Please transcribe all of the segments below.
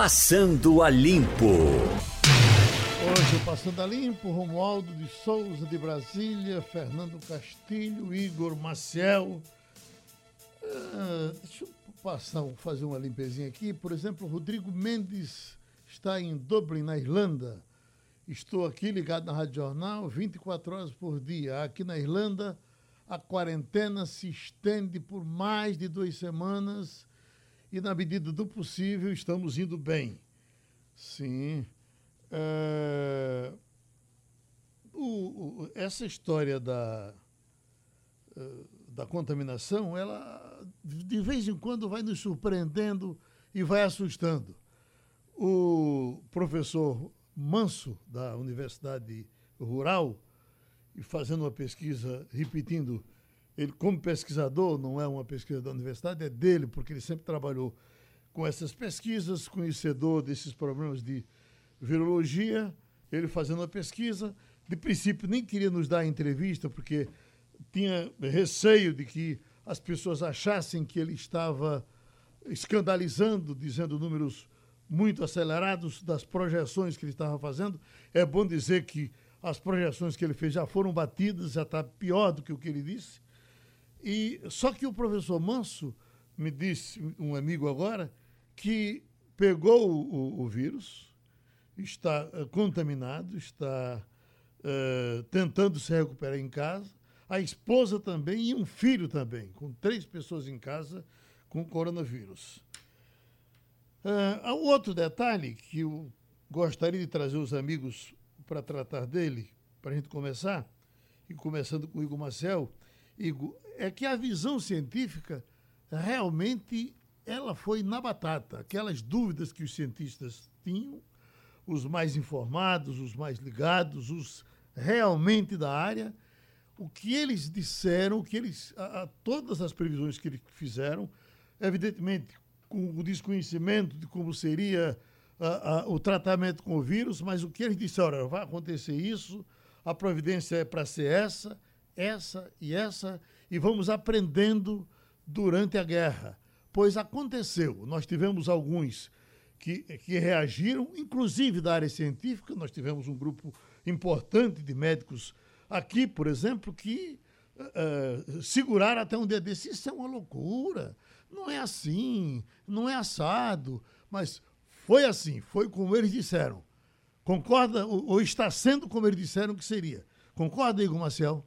Passando a Limpo. Hoje, Passando a Limpo, Romualdo de Souza de Brasília, Fernando Castilho, Igor Maciel. Ah, deixa eu passar, fazer uma limpezinha aqui. Por exemplo, Rodrigo Mendes está em Dublin, na Irlanda. Estou aqui ligado na Rádio Jornal 24 horas por dia. Aqui na Irlanda, a quarentena se estende por mais de duas semanas e, na medida do possível, estamos indo bem. Sim. É... O, o, essa história da, eh, da contaminação, ela de vez em quando vai nos surpreendendo e vai assustando. O professor Manso, da Universidade Rural, fazendo uma pesquisa, repetindo, ele como pesquisador, não é uma pesquisa da universidade, é dele, porque ele sempre trabalhou com essas pesquisas, conhecedor desses problemas de virologia, ele fazendo a pesquisa, de princípio nem queria nos dar entrevista, porque tinha receio de que as pessoas achassem que ele estava escandalizando, dizendo números muito acelerados das projeções que ele estava fazendo. É bom dizer que as projeções que ele fez já foram batidas, já está pior do que o que ele disse. E só que o professor Manso me disse, um amigo agora, que pegou o, o vírus, está uh, contaminado, está uh, tentando se recuperar em casa, a esposa também e um filho também, com três pessoas em casa com coronavírus. Uh, outro detalhe que eu gostaria de trazer os amigos para tratar dele, para a gente começar, e começando com o Igor Marcel, Igor, é que a visão científica realmente ela foi na batata. Aquelas dúvidas que os cientistas tinham, os mais informados, os mais ligados, os realmente da área, o que eles disseram, o que eles, a, a, todas as previsões que eles fizeram, evidentemente com o desconhecimento de como seria a, o tratamento com o vírus, mas o que eles disseram, olha, vai acontecer isso, a providência é para ser essa, essa e essa, e vamos aprendendo durante a guerra. Pois aconteceu, nós tivemos alguns que, que reagiram, inclusive da área científica, nós tivemos um grupo importante de médicos aqui, por exemplo, que uh, seguraram até um dia desse. Isso é uma loucura, não é assim, não é assado, mas foi assim, foi como eles disseram. Concorda ou, ou está sendo como eles disseram que seria? Concorda, Igor Marcel?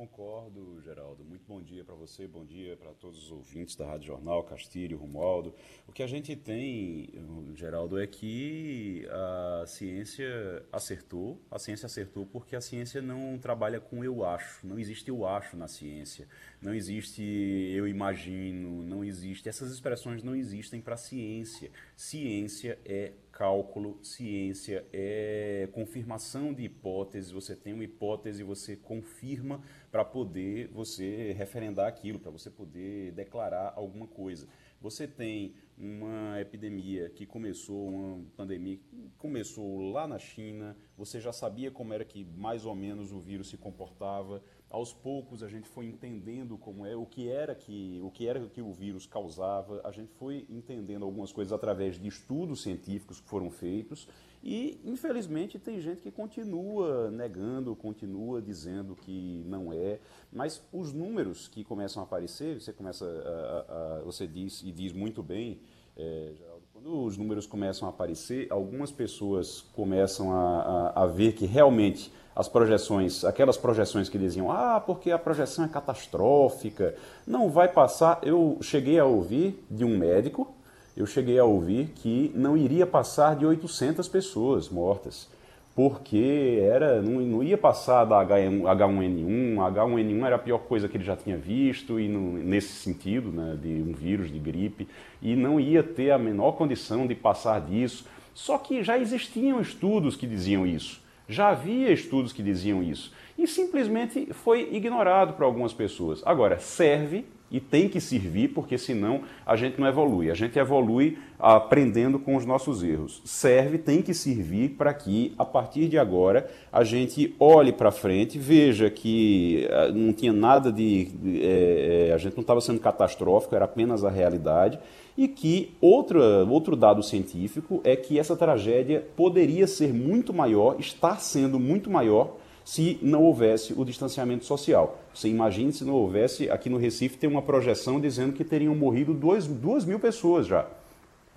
Concordo, Geraldo. Muito bom dia para você, bom dia para todos os ouvintes da Rádio Jornal, Castilho, Romualdo. O que a gente tem, Geraldo, é que a ciência acertou. A ciência acertou porque a ciência não trabalha com eu acho. Não existe eu acho na ciência. Não existe eu imagino. Não existe. Essas expressões não existem para a ciência. Ciência é cálculo, ciência é confirmação de hipóteses. Você tem uma hipótese, você confirma para poder você referendar aquilo, para você poder declarar alguma coisa. Você tem uma epidemia que começou, uma pandemia que começou lá na China, você já sabia como era que mais ou menos o vírus se comportava, aos poucos a gente foi entendendo como é, o que era que o que era que o vírus causava, a gente foi entendendo algumas coisas através de estudos científicos que foram feitos e infelizmente tem gente que continua negando, continua dizendo que não é, mas os números que começam a aparecer, você começa a, a, você diz e diz muito bem, é, Geraldo, quando os números começam a aparecer, algumas pessoas começam a, a, a ver que realmente as projeções, aquelas projeções que diziam, ah, porque a projeção é catastrófica, não vai passar. Eu cheguei a ouvir de um médico, eu cheguei a ouvir que não iria passar de 800 pessoas mortas, porque era não, não ia passar da H1N1, H1N1 era a pior coisa que ele já tinha visto, e no, nesse sentido, né, de um vírus de gripe, e não ia ter a menor condição de passar disso. Só que já existiam estudos que diziam isso. Já havia estudos que diziam isso e simplesmente foi ignorado por algumas pessoas. Agora, serve e tem que servir, porque senão a gente não evolui. A gente evolui aprendendo com os nossos erros. Serve, tem que servir para que, a partir de agora, a gente olhe para frente, veja que eh, não tinha nada de. é, a gente não estava sendo catastrófico, era apenas a realidade e que outra, outro dado científico é que essa tragédia poderia ser muito maior, está sendo muito maior, se não houvesse o distanciamento social. Você imagine se não houvesse, aqui no Recife tem uma projeção dizendo que teriam morrido duas, duas mil pessoas já.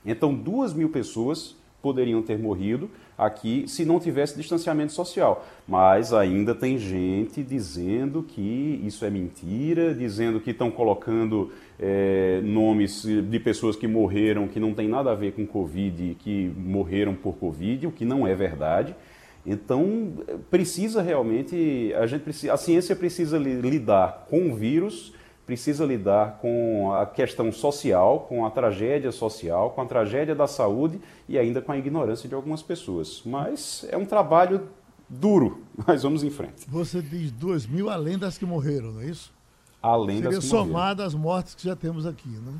Então, duas mil pessoas poderiam ter morrido aqui se não tivesse distanciamento social. Mas ainda tem gente dizendo que isso é mentira, dizendo que estão colocando é, nomes de pessoas que morreram que não tem nada a ver com Covid, que morreram por Covid, o que não é verdade. Então precisa realmente a gente precisa, a ciência precisa lidar com o vírus precisa lidar com a questão social, com a tragédia social, com a tragédia da saúde e ainda com a ignorância de algumas pessoas. Mas é um trabalho duro, mas vamos em frente. Você diz duas mil além das que morreram, não é isso? Além Seria das que somada às mortes que já temos aqui, né?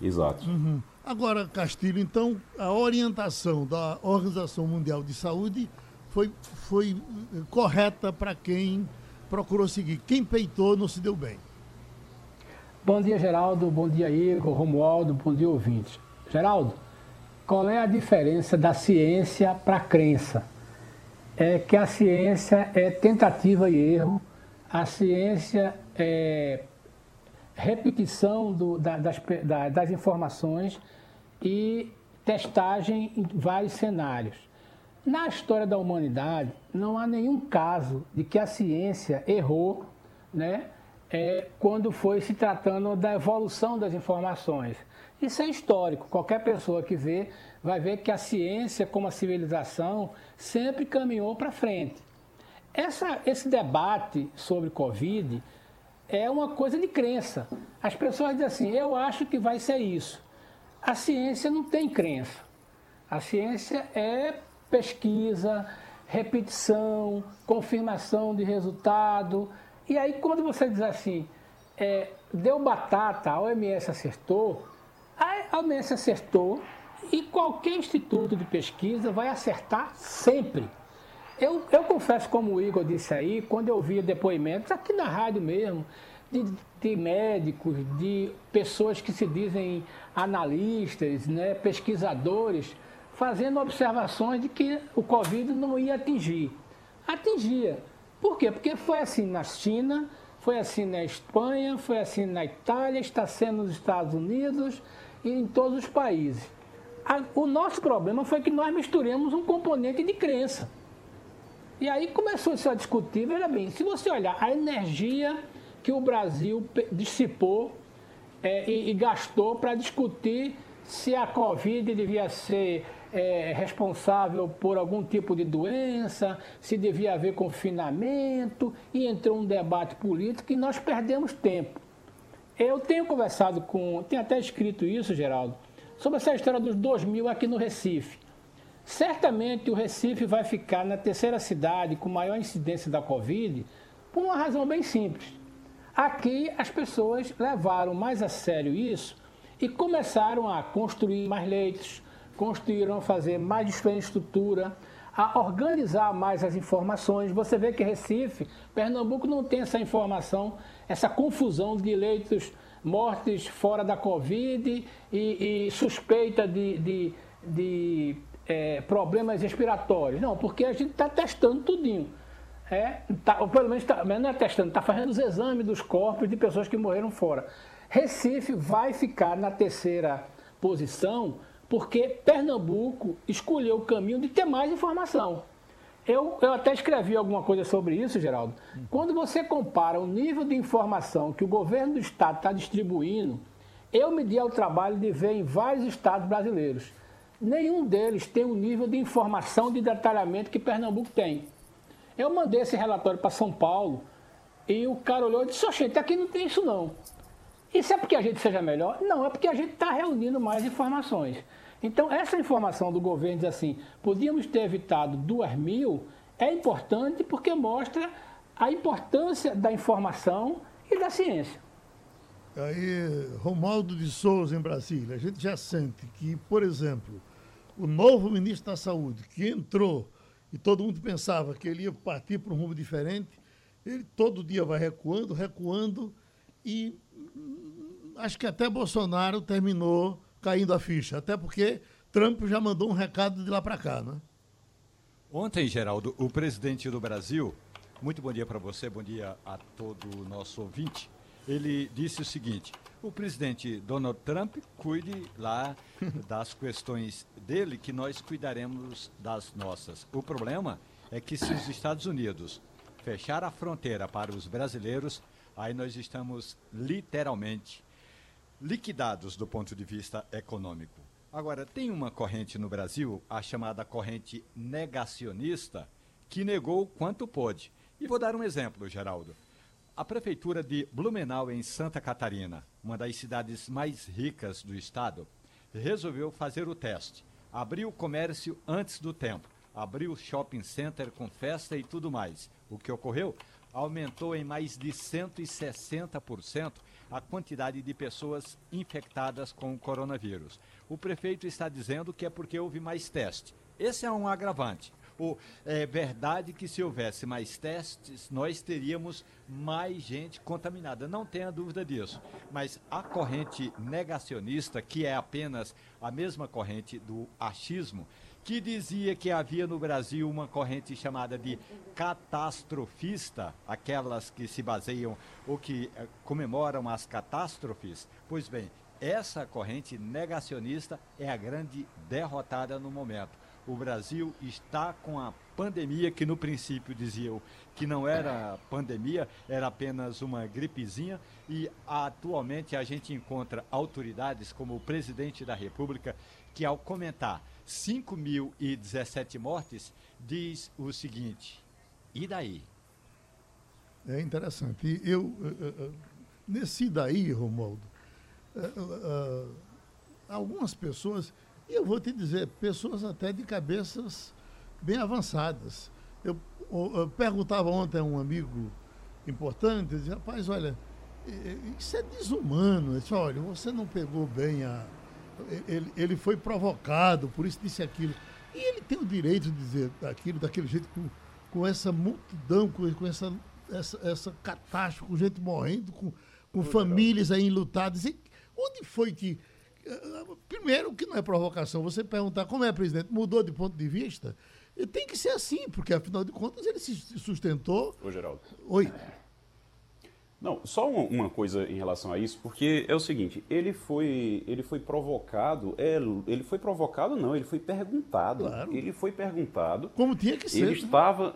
Exato. Uhum. Agora, Castilho, então, a orientação da Organização Mundial de Saúde foi, foi eh, correta para quem procurou seguir. Quem peitou não se deu bem. Bom dia, Geraldo. Bom dia, Igor, Romualdo. Bom dia, ouvintes. Geraldo, qual é a diferença da ciência para a crença? É que a ciência é tentativa e erro, a ciência é repetição do, da, das, da, das informações e testagem em vários cenários. Na história da humanidade, não há nenhum caso de que a ciência errou, né? é, quando foi se tratando da evolução das informações. Isso é histórico. Qualquer pessoa que vê vai ver que a ciência, como a civilização, sempre caminhou para frente. Essa, esse debate sobre Covid é uma coisa de crença. As pessoas dizem assim: eu acho que vai ser isso. A ciência não tem crença. A ciência é pesquisa, repetição, confirmação de resultado. E aí, quando você diz assim, é, deu batata, a OMS acertou, a OMS acertou e qualquer instituto de pesquisa vai acertar sempre. Eu, eu confesso, como o Igor disse aí, quando eu via depoimentos, aqui na rádio mesmo, de, de médicos, de pessoas que se dizem analistas, né, pesquisadores, fazendo observações de que o Covid não ia atingir. Atingia. Por quê? Porque foi assim na China, foi assim na Espanha, foi assim na Itália, está sendo nos Estados Unidos e em todos os países. o nosso problema foi que nós misturamos um componente de crença. E aí começou-se a discutir, veja bem, se você olhar a energia que o Brasil dissipou é, e, e gastou para discutir se a Covid devia ser é, responsável por algum tipo de doença, se devia haver confinamento, e entrou um debate político e nós perdemos tempo. Eu tenho conversado com, tenho até escrito isso, Geraldo, sobre essa história dos 2 mil aqui no Recife. Certamente o Recife vai ficar na terceira cidade com maior incidência da Covid por uma razão bem simples. Aqui as pessoas levaram mais a sério isso e começaram a construir mais leitos, construíram fazer mais infraestrutura, a organizar mais as informações. Você vê que Recife, Pernambuco não tem essa informação, essa confusão de leitos mortes fora da Covid e, e suspeita de, de, de é, problemas respiratórios. Não, porque a gente está testando tudinho. É, tá, ou pelo menos tá, não é testando, está fazendo os exames dos corpos de pessoas que morreram fora. Recife vai ficar na terceira posição porque Pernambuco escolheu o caminho de ter mais informação. Eu, eu até escrevi alguma coisa sobre isso, Geraldo. Quando você compara o nível de informação que o governo do estado está distribuindo, eu me dei ao trabalho de ver em vários estados brasileiros. Nenhum deles tem o nível de informação de detalhamento que Pernambuco tem. Eu mandei esse relatório para São Paulo e o cara olhou e disse: Oxente, aqui não tem isso não. Isso é porque a gente seja melhor? Não, é porque a gente está reunindo mais informações. Então, essa informação do governo diz assim: podíamos ter evitado duas mil, é importante porque mostra a importância da informação e da ciência. Aí, Romualdo de Souza, em Brasília, a gente já sente que, por exemplo, o novo ministro da Saúde, que entrou e todo mundo pensava que ele ia partir para um rumo diferente, ele todo dia vai recuando, recuando, e acho que até Bolsonaro terminou caindo a ficha. Até porque Trump já mandou um recado de lá para cá, né? Ontem, Geraldo, o presidente do Brasil, muito bom dia para você, bom dia a todo o nosso ouvinte. Ele disse o seguinte: o presidente Donald Trump cuide lá das questões dele, que nós cuidaremos das nossas. O problema é que se os Estados Unidos fechar a fronteira para os brasileiros, aí nós estamos literalmente liquidados do ponto de vista econômico. Agora, tem uma corrente no Brasil, a chamada corrente negacionista, que negou quanto pôde. E vou dar um exemplo, Geraldo. A prefeitura de Blumenau, em Santa Catarina, uma das cidades mais ricas do estado, resolveu fazer o teste. Abriu o comércio antes do tempo. Abriu o shopping center com festa e tudo mais. O que ocorreu? Aumentou em mais de 160% a quantidade de pessoas infectadas com o coronavírus. O prefeito está dizendo que é porque houve mais teste. Esse é um agravante. O, é verdade que se houvesse mais testes, nós teríamos mais gente contaminada. Não tenha dúvida disso. Mas a corrente negacionista, que é apenas a mesma corrente do achismo, que dizia que havia no Brasil uma corrente chamada de catastrofista, aquelas que se baseiam ou que eh, comemoram as catástrofes. Pois bem, essa corrente negacionista é a grande derrotada no momento. O Brasil está com a pandemia, que no princípio diziam que não era pandemia, era apenas uma gripezinha, e atualmente a gente encontra autoridades como o presidente da República que, ao comentar 5.017 mortes, diz o seguinte: e daí? É interessante. Eu, uh, uh, nesse daí, Romualdo, algumas pessoas, e eu vou te dizer, pessoas até de cabeças bem avançadas. Eu, eu perguntava ontem a um amigo importante, eu dizia, rapaz, olha, isso é desumano. Eu disse, olha, você não pegou bem a, ele, ele foi provocado, por isso disse aquilo. E ele tem o direito de dizer aquilo daquele jeito, com, com essa multidão, com, com essa, essa, essa catástrofe, com gente morrendo, com, com famílias aí enlutadas. E onde foi que. Eh, primeiro, que não é provocação, você perguntar como é, presidente, mudou de ponto de vista? Tem que ser assim, porque afinal de contas ele se sustentou. Ô, Geraldo. Oi. Não, só uma coisa em relação a isso, porque é o seguinte, ele foi, ele foi provocado, é, ele foi provocado não, ele foi perguntado. Claro. Ele foi perguntado. Como tinha que ser. Ele né? estava,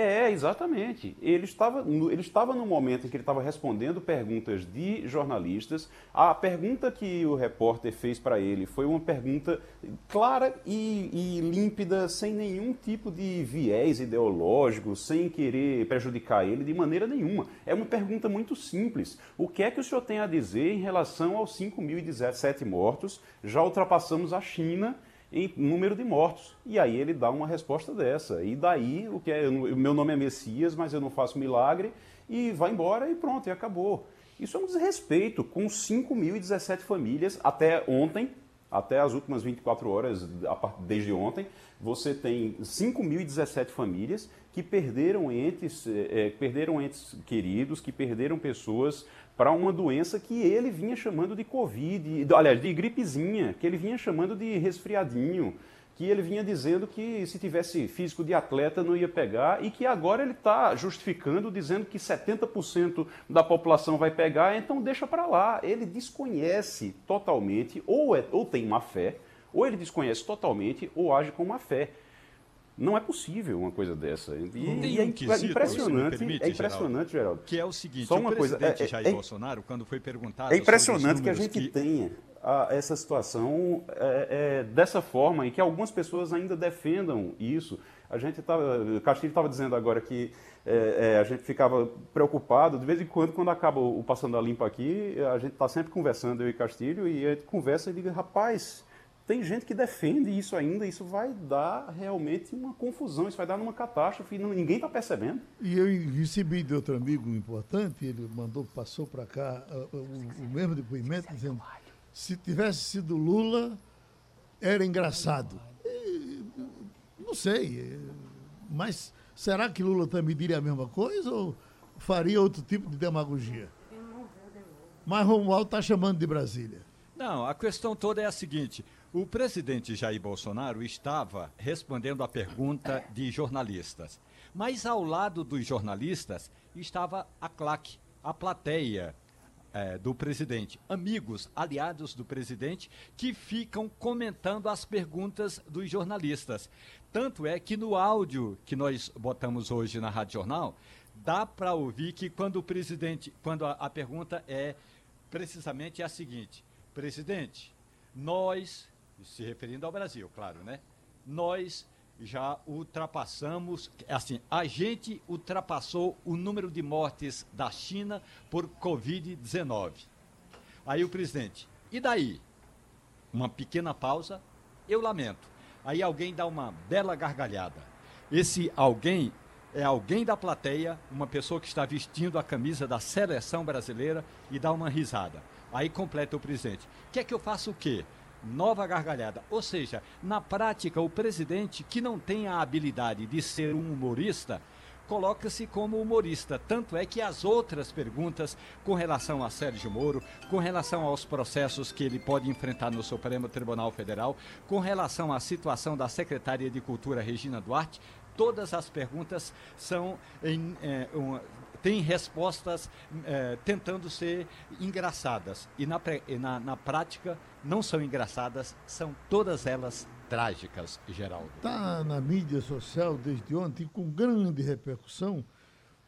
é, exatamente. Ele estava, ele estava no momento em que ele estava respondendo perguntas de jornalistas. A pergunta que o repórter fez para ele foi uma pergunta clara e, e, límpida, sem nenhum tipo de viés ideológico, sem querer prejudicar ele de maneira nenhuma. É uma pergunta muito simples. O que é que o senhor tem a dizer em relação aos 5.017 mortos? Já ultrapassamos a China em número de mortos. E aí ele dá uma resposta dessa. E daí, o que é, o meu nome é Messias, mas eu não faço milagre, e vai embora e pronto, e acabou. Isso é um desrespeito com 5.017 famílias até ontem, até as últimas 24 horas, desde ontem, você tem 5.017 famílias que perderam entes, é, perderam entes queridos, que perderam pessoas para uma doença que ele vinha chamando de Covid, aliás, de gripezinha, que ele vinha chamando de resfriadinho, que ele vinha dizendo que se tivesse físico de atleta não ia pegar e que agora ele está justificando, dizendo que 70% da população vai pegar, então deixa para lá. Ele desconhece totalmente, ou, é, ou tem má fé, ou ele desconhece totalmente, ou age com má fé. Não é possível uma coisa dessa. E, e é, impressionante, permite, é impressionante, Geraldo, Que é o seguinte, Só uma o presidente coisa, é, Jair é, Bolsonaro, quando foi perguntado... É impressionante que a gente que... tenha a, essa situação é, é, dessa forma e que algumas pessoas ainda defendam isso. A gente estava... Castilho estava dizendo agora que é, é, a gente ficava preocupado, de vez em quando, quando acaba o Passando a Limpa aqui, a gente está sempre conversando, eu e Castilho, e a gente conversa e diz, rapaz tem gente que defende isso ainda, isso vai dar realmente uma confusão, isso vai dar uma catástrofe, ninguém está percebendo. E eu recebi de outro amigo importante, ele mandou, passou para cá uh, o, o, mesmo depoimento, dizendo se tivesse sido Lula, era engraçado. E, não sei, mas será que Lula também diria a mesma coisa ou faria outro tipo de demagogia? Mas Romualdo está chamando de Brasília. Não, a questão toda é a seguinte: o presidente Jair Bolsonaro estava respondendo a pergunta de jornalistas, mas ao lado dos jornalistas estava a claque, a plateia é, do presidente, amigos, aliados do presidente, que ficam comentando as perguntas dos jornalistas. Tanto é que no áudio que nós botamos hoje na Rádio Jornal, dá para ouvir que quando o presidente, quando a, a pergunta é precisamente a seguinte: presidente, nós, se referindo ao Brasil, claro, né? Nós já ultrapassamos, assim, a gente ultrapassou o número de mortes da China por Covid-19. Aí o presidente, e daí? Uma pequena pausa, eu lamento. Aí alguém dá uma bela gargalhada. Esse alguém é alguém da plateia, uma pessoa que está vestindo a camisa da seleção brasileira e dá uma risada. Aí completa o presidente. Quer que eu faça o quê? Nova gargalhada. Ou seja, na prática, o presidente que não tem a habilidade de ser um humorista, coloca-se como humorista. Tanto é que as outras perguntas com relação a Sérgio Moro, com relação aos processos que ele pode enfrentar no Supremo Tribunal Federal, com relação à situação da secretária de Cultura Regina Duarte, todas as perguntas são em, é, têm respostas é, tentando ser engraçadas. E na, na, na prática não são engraçadas, são todas elas trágicas, Geraldo. Está na mídia social desde ontem com grande repercussão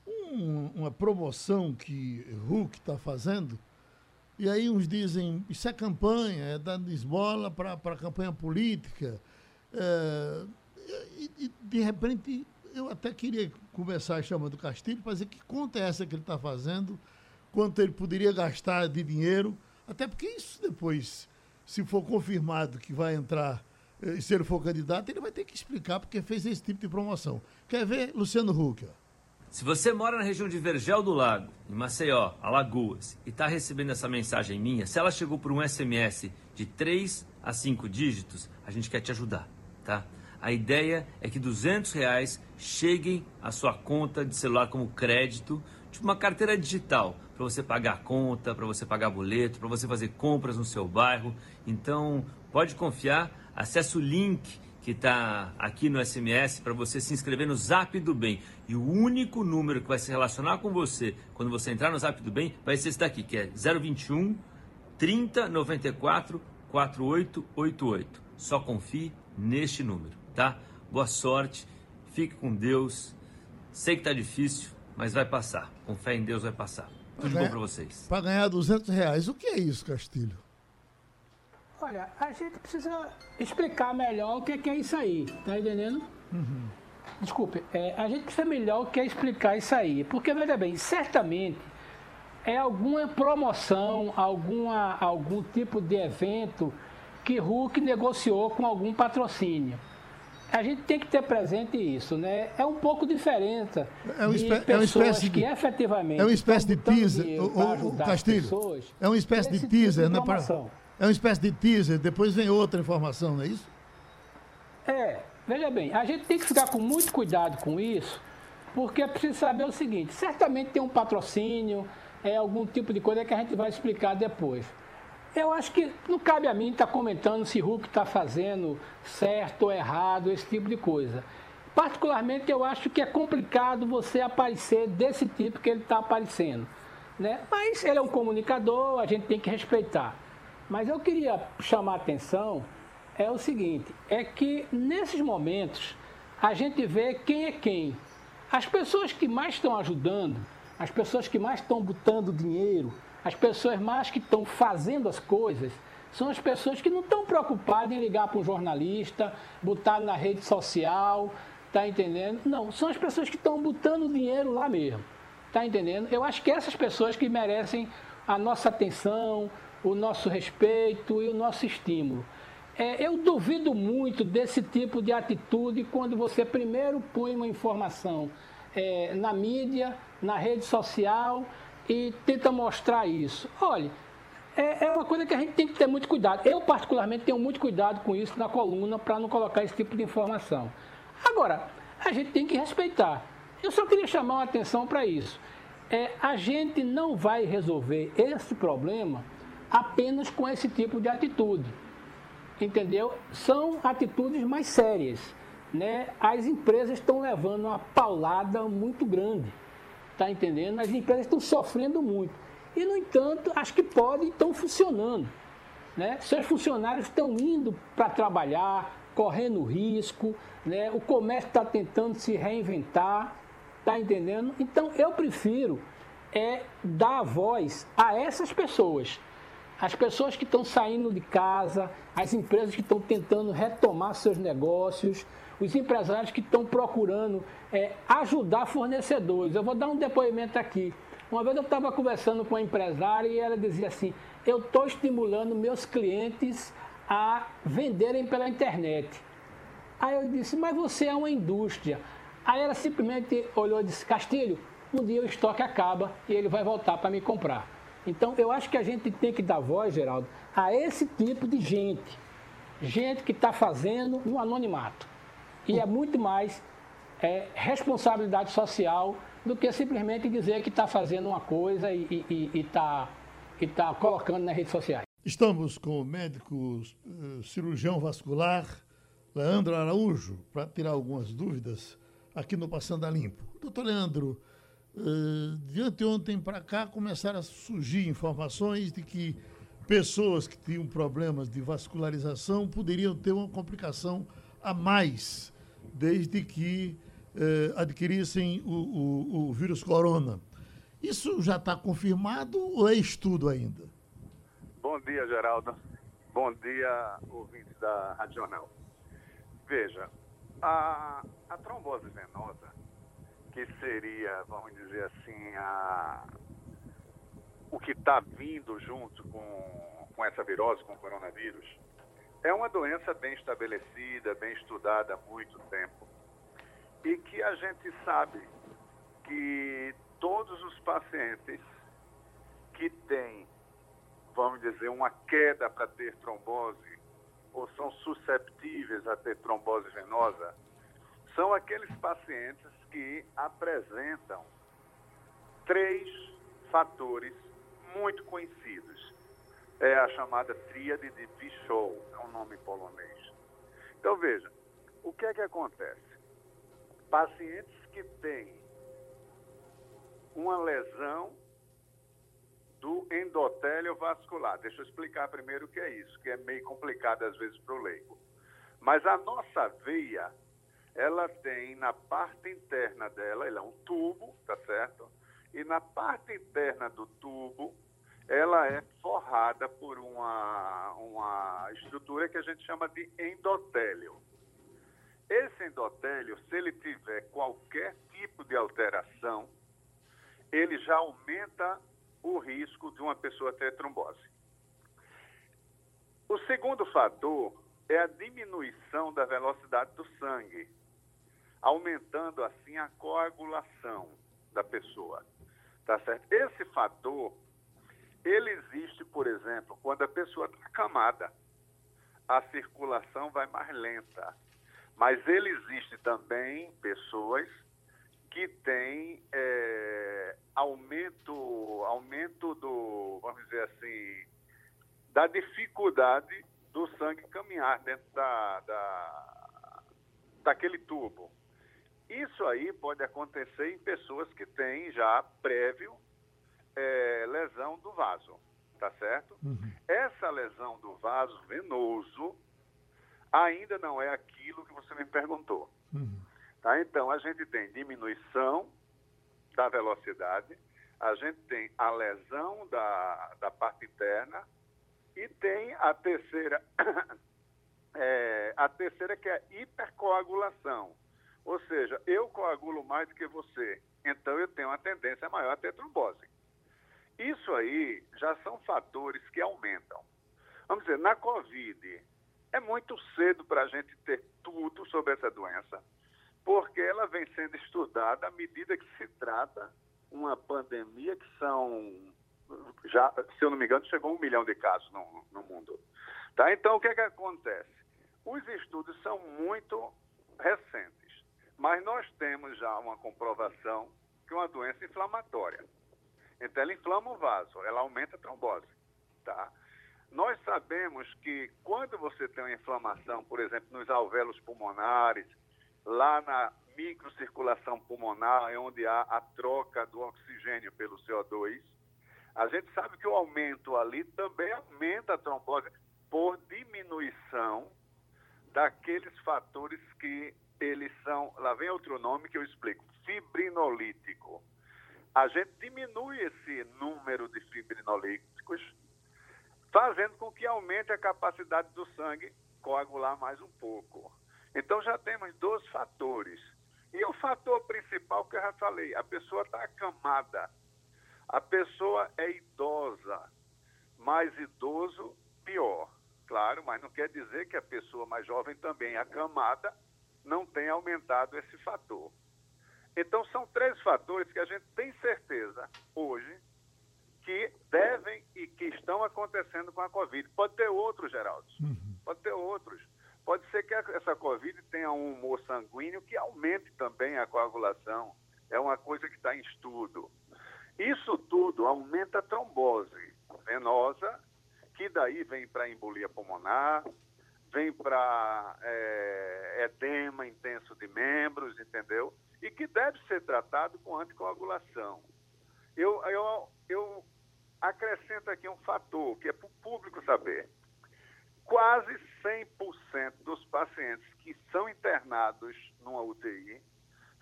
um, uma promoção que Hulk está fazendo. E aí uns dizem, isso é campanha, é dando esmola para a campanha política. É, e, e, de repente, eu até queria começar chamando Castilho para dizer que conta é essa que ele está fazendo, quanto ele poderia gastar de dinheiro, até porque isso depois, se for confirmado que vai entrar e se ele for candidato, ele vai ter que explicar porque fez esse tipo de promoção. Quer ver, Luciano Huck? Se você mora na região de Vergel do Lago, em Maceió, Alagoas, e está recebendo essa mensagem minha, se ela chegou por um SMS de 3 a 5 dígitos, a gente quer te ajudar, tá? A ideia é que 200 reais cheguem à sua conta de celular como crédito, tipo uma carteira digital, para você pagar conta, para você pagar boleto, para você fazer compras no seu bairro. Então, pode confiar Acesse o link que está aqui no SMS para você se inscrever no Zap do Bem. E o único número que vai se relacionar com você quando você entrar no Zap do Bem vai ser esse daqui, que é 021 30 94 4888. Só confie neste número, tá? Boa sorte, fique com Deus. Sei que tá difícil, mas vai passar. Com fé em Deus vai passar. Tudo de bom para vocês. Para ganhar 200 reais, o que é isso, Castilho? Olha, a gente precisa explicar melhor o que é, isso aí, tá entendendo? Uhum. Desculpe, é, a gente precisa melhor o que é explicar isso aí, porque veja bem, certamente é alguma promoção, alguma, algum tipo de evento que Hulk negociou com algum patrocínio. A gente tem que ter presente isso, né? É um pouco diferente é uma, espé é uma espécie de, que efetivamente é uma espécie de teaser, o, o Castilho. Pessoas, é uma espécie de teaser, tipo de né? Pra é uma espécie de teaser, depois vem outra informação, não é isso? É, veja bem, a gente tem que ficar com muito cuidado com isso, porque é preciso saber o seguinte: certamente tem um patrocínio, é algum tipo de coisa que a gente vai explicar depois. Eu acho que não cabe a mim estar comentando se Hulk está fazendo certo ou errado, esse tipo de coisa. Particularmente, eu acho que é complicado você aparecer desse tipo que ele está aparecendo. Né? Mas ele é um comunicador, a gente tem que respeitar. Mas eu queria chamar a atenção é o seguinte, é que nesses momentos a gente vê quem é quem. As pessoas que mais estão ajudando, as pessoas que mais estão botando dinheiro, as pessoas mais que estão fazendo as coisas, são as pessoas que não estão preocupadas em ligar para um jornalista, botar na rede social, tá entendendo? Não, são as pessoas que estão botando dinheiro lá mesmo, tá entendendo? Eu acho que essas pessoas que merecem a nossa atenção, o nosso respeito e o nosso estímulo. É, eu duvido muito desse tipo de atitude quando você primeiro põe uma informação é, na mídia, na rede social e tenta mostrar isso. Olha, é, é, uma coisa que a gente tem que ter muito cuidado. Eu, particularmente, tenho muito cuidado com isso na coluna para não colocar esse tipo de informação. Agora, a gente tem que respeitar. Eu só queria chamar a atenção para isso. É, a gente não vai resolver esse problema apenas com esse tipo de atitude. Entendeu? São atitudes mais sérias. Né? As empresas estão levando uma paulada muito grande. Tá entendendo? As empresas estão sofrendo muito. E, no entanto, acho que podem estão funcionando. Né? Seus funcionários estão indo para trabalhar, correndo risco, né? o comércio está tentando se reinventar, tá entendendo? Então eu prefiro é dar voz a essas pessoas. As pessoas que estão saindo de casa, as empresas que estão tentando retomar seus negócios, os empresários que estão procurando é, ajudar fornecedores. Eu vou dar um depoimento aqui. Uma vez eu estava conversando com uma empresária e ela dizia assim: Eu estou estimulando meus clientes a venderem pela internet. Aí eu disse: Mas você é uma indústria. Aí ela simplesmente olhou e disse: Castilho, um dia o estoque acaba e ele vai voltar para me comprar. Então eu acho que a gente tem que dar voz, Geraldo, a esse tipo de gente. Gente que está fazendo no anonimato. E é muito mais é, responsabilidade social do que simplesmente dizer que está fazendo uma coisa e está tá colocando nas redes sociais. Estamos com o médico uh, cirurgião vascular Leandro Araújo para tirar algumas dúvidas aqui no Passando a Limpo. Doutor Leandro, uh, de anteontem para cá começaram a surgir informações de que pessoas que tinham problemas de vascularização poderiam ter uma complicação a mais desde que eh, adquirissem o, o, o, vírus corona. Isso já está confirmado ou é estudo ainda? Bom dia, Geraldo. Bom dia, ouvintes da Rádio Jornal. Veja, a, a trombose venosa, que seria, vamos dizer assim, a, o que está vindo junto com, com essa virose, com o coronavírus, é uma doença bem estabelecida, bem estudada há muito tempo e que a gente sabe que todos os pacientes que têm, vamos dizer, uma queda para ter trombose ou são susceptíveis a ter trombose venosa, são aqueles pacientes que apresentam três fatores muito conhecidos. É a chamada tríade de Pichot, é um nome polonês. Então, veja, o que é que acontece? pacientes que têm uma lesão do endotélio vascular. Deixa eu explicar primeiro o que é isso, que é meio complicado às vezes para o leigo. Mas a nossa veia, ela tem na parte interna dela, ela é um tubo, tá certo? E na parte interna do tubo, ela é forrada por uma, uma estrutura que a gente chama de endotélio. Esse endotélio, se ele tiver qualquer tipo de alteração, ele já aumenta o risco de uma pessoa ter trombose. O segundo fator é a diminuição da velocidade do sangue, aumentando assim a coagulação da pessoa. Tá certo? Esse fator, ele existe, por exemplo, quando a pessoa está acamada. A circulação vai mais lenta. Mas ele existe também pessoas que têm é, aumento, aumento do, vamos dizer assim, da dificuldade do sangue caminhar dentro da, da, daquele tubo. Isso aí pode acontecer em pessoas que têm já prévio é, lesão do vaso, tá certo? Uhum. Essa lesão do vaso venoso, ainda não é aquilo que você me perguntou. Uhum. Tá? Então, a gente tem diminuição da velocidade, a gente tem a lesão da, da parte interna e tem a terceira, é, a terceira que é a hipercoagulação. Ou seja, eu coagulo mais do que você, então eu tenho uma tendência maior a ter trombose. Isso aí já são fatores que aumentam. Vamos dizer, na Covid, é muito cedo para a gente ter tudo sobre essa doença, porque ela vem sendo estudada à medida que se trata uma pandemia que são, já, se eu não me engano, chegou a um milhão de casos no, no mundo. Tá? Então, o que, é que acontece? Os estudos são muito recentes, mas nós temos já uma comprovação que é uma doença inflamatória. Então, ela inflama o vaso, ela aumenta a trombose. tá? Nós sabemos que quando você tem uma inflamação, por exemplo, nos alvéolos pulmonares, lá na microcirculação pulmonar, é onde há a troca do oxigênio pelo CO2, a gente sabe que o aumento ali também aumenta a trombose por diminuição daqueles fatores que eles são, lá vem outro nome que eu explico, fibrinolítico. A gente diminui esse número de fibrinolíticos fazendo com que aumente a capacidade do sangue coagular mais um pouco. Então já temos dois fatores. E o fator principal que eu já falei, a pessoa está acamada. A pessoa é idosa. Mais idoso, pior. Claro, mas não quer dizer que a pessoa mais jovem também acamada não tenha aumentado esse fator. Então são três fatores que a gente tem certeza hoje que devem e que estão acontecendo com a Covid. Pode ter outros, Geraldo. Uhum. Pode ter outros. Pode ser que essa Covid tenha um humor sanguíneo que aumente também a coagulação. É uma coisa que está em estudo. Isso tudo aumenta a trombose venosa, que daí vem para embolia pulmonar, vem para é, edema intenso de membros, entendeu? E que deve ser tratado com anticoagulação. Eu, eu, eu acrescento aqui um fator que é para o público saber. Quase 100% dos pacientes que são internados numa UTI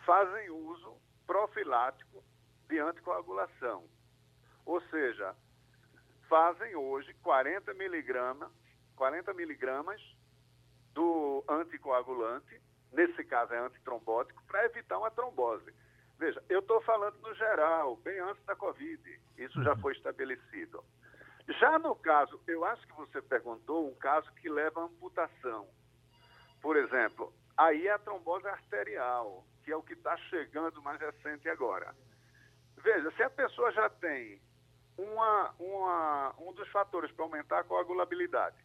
fazem uso profilático de anticoagulação. Ou seja, fazem hoje 40 miligramas, 40 miligramas do anticoagulante, nesse caso é antitrombótico, para evitar uma trombose. Veja, eu estou falando no geral, bem antes da Covid. Isso já uhum. foi estabelecido. Já no caso, eu acho que você perguntou um caso que leva a amputação. Por exemplo, aí é a trombose arterial, que é o que está chegando mais recente agora. Veja, se a pessoa já tem uma, uma, um dos fatores para aumentar a coagulabilidade,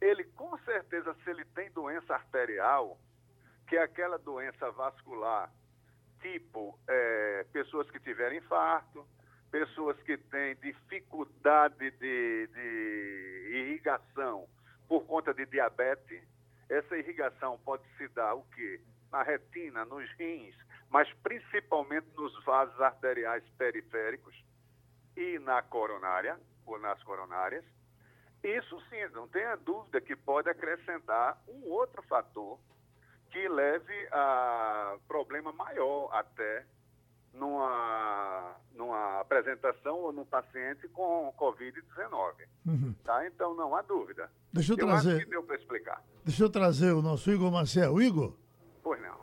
ele com certeza, se ele tem doença arterial, que é aquela doença vascular tipo é, pessoas que tiveram infarto, pessoas que têm dificuldade de, de irrigação por conta de diabetes. Essa irrigação pode se dar o quê? Na retina, nos rins, mas principalmente nos vasos arteriais periféricos e na coronária, ou nas coronárias. Isso sim, não tenha dúvida que pode acrescentar um outro fator que leve a problema maior até numa, numa apresentação ou no paciente com Covid-19. Uhum. Tá? Então, não há dúvida. Deixa eu, eu trazer. Acho que deu para explicar. Deixa eu trazer o nosso Igor Marcel. Igor? Pois não.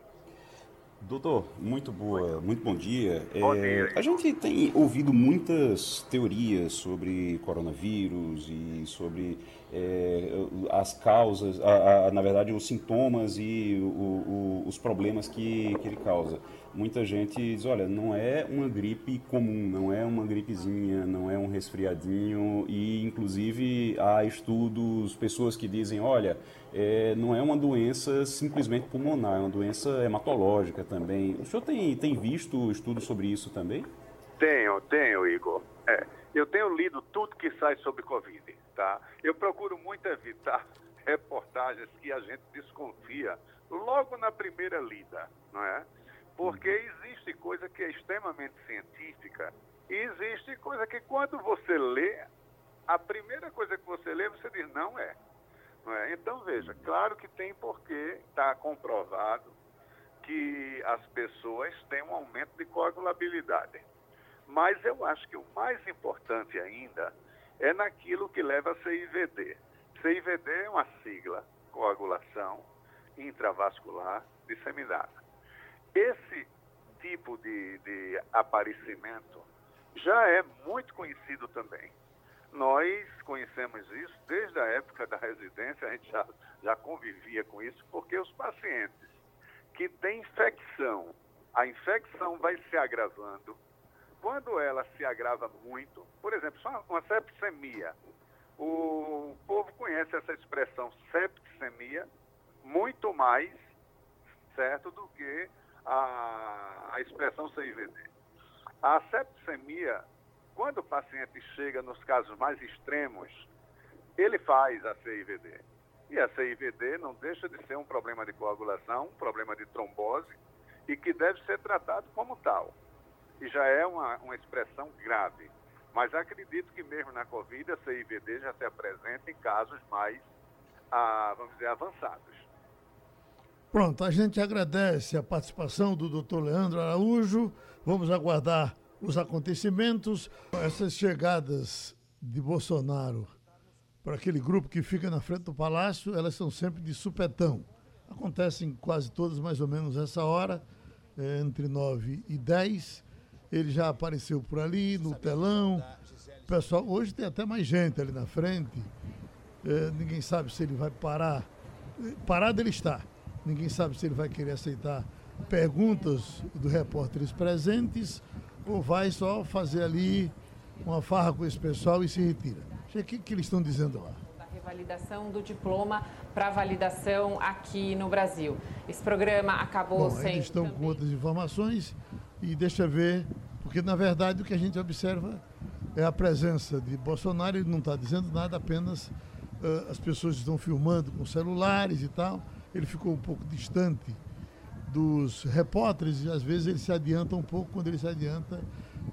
Doutor, muito boa, muito bom dia. Bom é, dia. A gente tem ouvido muitas teorias sobre coronavírus e sobre é, as causas, a, a, na verdade, os sintomas e o, o, os problemas que, que ele causa. Muita gente diz, olha, não é uma gripe comum, não é uma gripezinha, não é um resfriadinho e, inclusive, há estudos, pessoas que dizem, olha, é, não é uma doença simplesmente pulmonar, é uma doença hematológica também. O senhor tem, tem visto estudos sobre isso também? Tenho, tenho, Igor. É, eu tenho lido tudo que sai sobre Covid, tá? Eu procuro muito evitar reportagens que a gente desconfia logo na primeira lida, não é? Porque uhum. existe coisa que é extremamente científica e existe coisa que quando você lê, a primeira coisa que você lê, você diz, não é. Não é? Então, veja, claro que tem porque está comprovado que as pessoas têm um aumento de coagulabilidade. Mas eu acho que o mais importante ainda é naquilo que leva a CIVD. CIVD é uma sigla, coagulação intravascular disseminada. Esse tipo de, de aparecimento já é muito conhecido também. Nós conhecemos isso desde a época da residência, a gente já, já convivia com isso, porque os pacientes que têm infecção, a infecção vai se agravando. Quando ela se agrava muito, por exemplo, só uma septicemia, o povo conhece essa expressão septicemia muito mais, certo, do que a, a expressão CIVD. A septicemia quando o paciente chega nos casos mais extremos, ele faz a CIVD. E a CIVD não deixa de ser um problema de coagulação, um problema de trombose, e que deve ser tratado como tal. E já é uma, uma expressão grave. Mas acredito que mesmo na Covid, a CIVD já se apresenta em casos mais, ah, vamos dizer, avançados. Pronto, a gente agradece a participação do doutor Leandro Araújo. Vamos aguardar os acontecimentos. Essas chegadas de Bolsonaro para aquele grupo que fica na frente do palácio, elas são sempre de supetão. Acontecem quase todas mais ou menos essa hora, é, entre 9 e 10. Ele já apareceu por ali, no telão. Pessoal, hoje tem até mais gente ali na frente. É, ninguém sabe se ele vai parar. Parado ele está. Ninguém sabe se ele vai querer aceitar perguntas dos repórteres presentes ou vai só fazer ali uma farra com esse pessoal e se retira. O que, que eles estão dizendo lá? Da revalidação do diploma para validação aqui no Brasil. Esse programa acabou Bom, sendo. Eles estão também... com outras informações e deixa ver, porque na verdade o que a gente observa é a presença de Bolsonaro, ele não está dizendo nada, apenas uh, as pessoas estão filmando com celulares e tal. Ele ficou um pouco distante dos repórteres e às vezes ele se adianta um pouco, quando ele se adianta,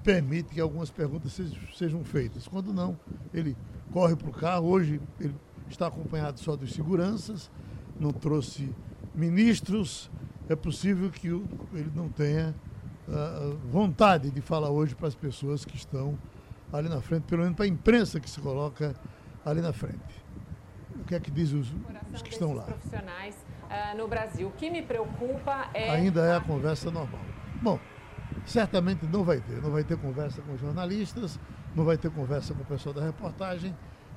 permite que algumas perguntas sejam feitas. Quando não, ele corre para o carro. Hoje ele está acompanhado só dos seguranças, não trouxe ministros. É possível que ele não tenha uh, vontade de falar hoje para as pessoas que estão ali na frente, pelo menos para a imprensa que se coloca ali na frente. O que é que diz os, os que estão lá? Profissionais uh, no Brasil. O que me preocupa é. Ainda é a conversa normal. Bom, certamente não vai ter. Não vai ter conversa com jornalistas, não vai ter conversa com o pessoal da reportagem.